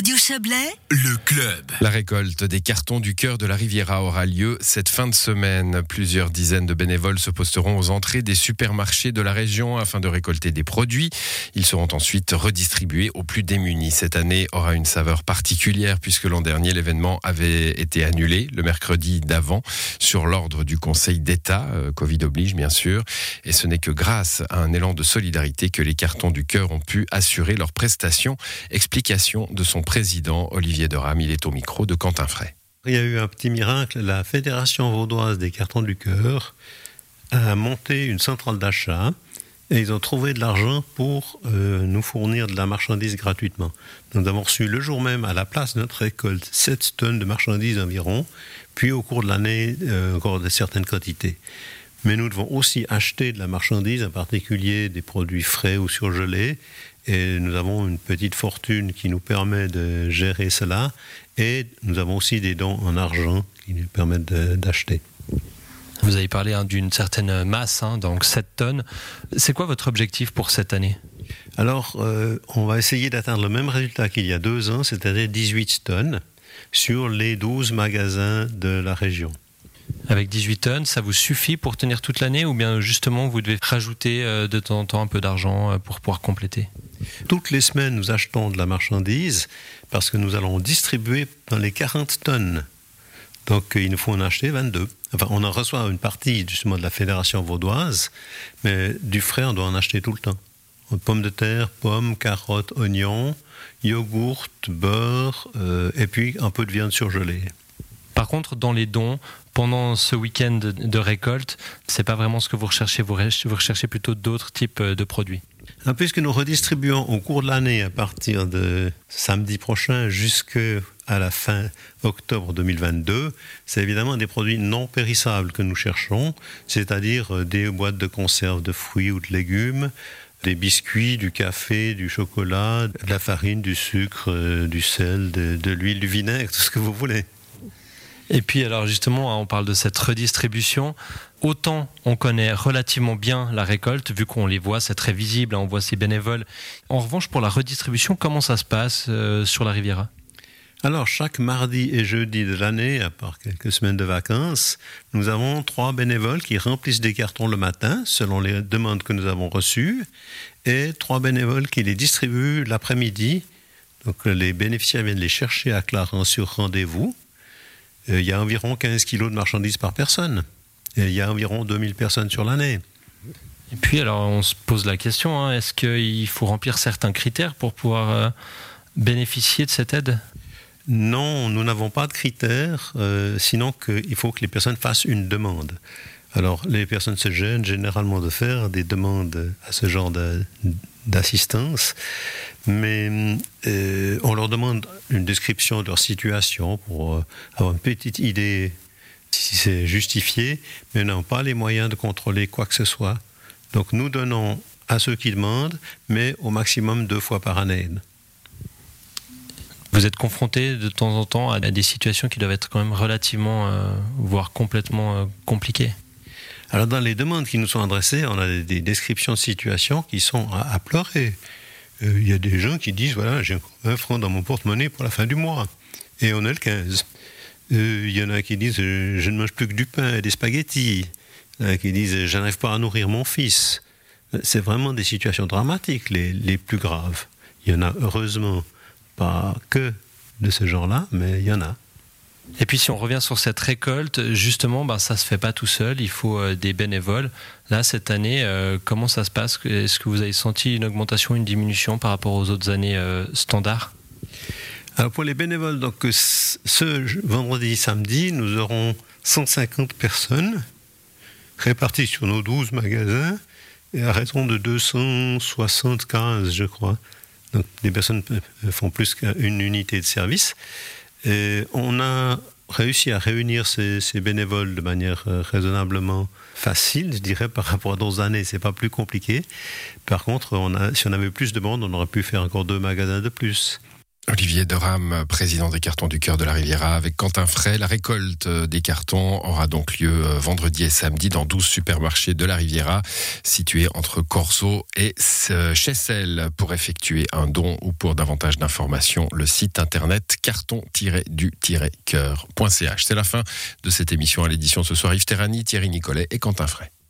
Radio Chablais, le club. La récolte des cartons du cœur de la Riviera aura lieu cette fin de semaine. Plusieurs dizaines de bénévoles se posteront aux entrées des supermarchés de la région afin de récolter des produits. Ils seront ensuite redistribués aux plus démunis. Cette année aura une saveur particulière puisque l'an dernier l'événement avait été annulé le mercredi d'avant sur l'ordre du Conseil d'État, euh, Covid oblige bien sûr. Et ce n'est que grâce à un élan de solidarité que les cartons du cœur ont pu assurer leurs prestations. Explication de son président, Olivier Deram. Il est au micro de Quentin Fray. Il y a eu un petit miracle. La Fédération vaudoise des cartons du cœur a monté une centrale d'achat et ils ont trouvé de l'argent pour euh, nous fournir de la marchandise gratuitement. Nous avons reçu le jour même à la place de notre récolte 7 tonnes de marchandises environ, puis au cours de l'année euh, encore de certaines quantités. Mais nous devons aussi acheter de la marchandise, en particulier des produits frais ou surgelés, et nous avons une petite fortune qui nous permet de gérer cela et nous avons aussi des dons en argent qui nous permettent d'acheter. Vous avez parlé hein, d'une certaine masse, hein, donc 7 tonnes. C'est quoi votre objectif pour cette année? Alors, euh, on va essayer d'atteindre le même résultat qu'il y a deux ans, c'est-à-dire 18 tonnes sur les 12 magasins de la région. Avec 18 tonnes, ça vous suffit pour tenir toute l'année ou bien justement vous devez rajouter euh, de temps en temps un peu d'argent euh, pour pouvoir compléter? Toutes les semaines, nous achetons de la marchandise parce que nous allons distribuer dans les 40 tonnes. Donc, il nous faut en acheter 22. Enfin, on en reçoit une partie justement de la fédération vaudoise, mais du frais, on doit en acheter tout le temps. Pommes de terre, pommes, carottes, oignons, yogourt, beurre, euh, et puis un peu de viande surgelée. Par contre, dans les dons, pendant ce week-end de récolte, c'est pas vraiment ce que vous recherchez. Vous recherchez plutôt d'autres types de produits. Puisque nous redistribuons au cours de l'année, à partir de samedi prochain jusqu'à la fin octobre 2022, c'est évidemment des produits non périssables que nous cherchons, c'est-à-dire euh, des boîtes de conserve de fruits ou de légumes, des biscuits, du café, du chocolat, de la farine, du sucre, euh, du sel, de l'huile, du vinaigre, tout ce que vous voulez. Et puis alors justement, hein, on parle de cette redistribution. Autant on connaît relativement bien la récolte, vu qu'on les voit, c'est très visible, hein, on voit ces bénévoles. En revanche, pour la redistribution, comment ça se passe euh, sur la Riviera? Alors, chaque mardi et jeudi de l'année, à part quelques semaines de vacances, nous avons trois bénévoles qui remplissent des cartons le matin, selon les demandes que nous avons reçues, et trois bénévoles qui les distribuent l'après-midi. Donc, les bénéficiaires viennent les chercher à Clarence sur rendez-vous. Euh, il y a environ 15 kilos de marchandises par personne. Et il y a environ 2000 personnes sur l'année. Et puis, alors, on se pose la question, hein, est-ce qu'il faut remplir certains critères pour pouvoir euh, bénéficier de cette aide? Non, nous n'avons pas de critères, euh, sinon qu'il faut que les personnes fassent une demande. Alors, les personnes se gênent généralement de faire des demandes à ce genre d'assistance, mais euh, on leur demande une description de leur situation pour euh, avoir une petite idée si c'est justifié, mais n'ont pas les moyens de contrôler quoi que ce soit. Donc, nous donnons à ceux qui demandent, mais au maximum deux fois par année. Vous êtes confronté de temps en temps à des situations qui doivent être quand même relativement, euh, voire complètement compliquées alors dans les demandes qui nous sont adressées, on a des descriptions de situations qui sont à, pleurer. Euh, il y a des gens qui disent, voilà, j'ai un franc dans mon porte-monnaie pour la fin du mois. Et on est le 15. Euh, il y en a qui disent, je ne mange plus que du pain et des spaghettis. Il y en a qui disent, je n'arrive pas à nourrir mon fils. C'est vraiment des situations dramatiques, les, les plus graves. Il y en a heureusement pas que de ce genre-là, mais il y en a. Et puis si on revient sur cette récolte, justement, ben, ça ne se fait pas tout seul, il faut euh, des bénévoles. Là, cette année, euh, comment ça se passe? Est-ce que vous avez senti une augmentation, une diminution par rapport aux autres années euh, standards? Alors pour les bénévoles, donc, ce vendredi, samedi, nous aurons 150 personnes réparties sur nos 12 magasins et à raison de 275, je crois. Donc les personnes font plus qu'une unité de service. Et on a réussi à réunir ces, bénévoles de manière euh, raisonnablement facile, je dirais, par rapport à d'autres années. C'est pas plus compliqué. Par contre, si on avait plus de monde, on aurait pu faire encore deux magasins de plus. Olivier Deram, président des cartons du cœur de la Riviera, avec Quentin Fray. La récolte des cartons aura donc lieu euh, vendredi et samedi dans 12 supermarchés de la Riviera, situés entre Corso et Chessel. Pour effectuer un don ou pour davantage d'informations, le site internet carton-du-cœur.ch. C'est la fin de cette émission à l'édition ce soir. Yves Terrani, Thierry Nicolet et Quentin Fray.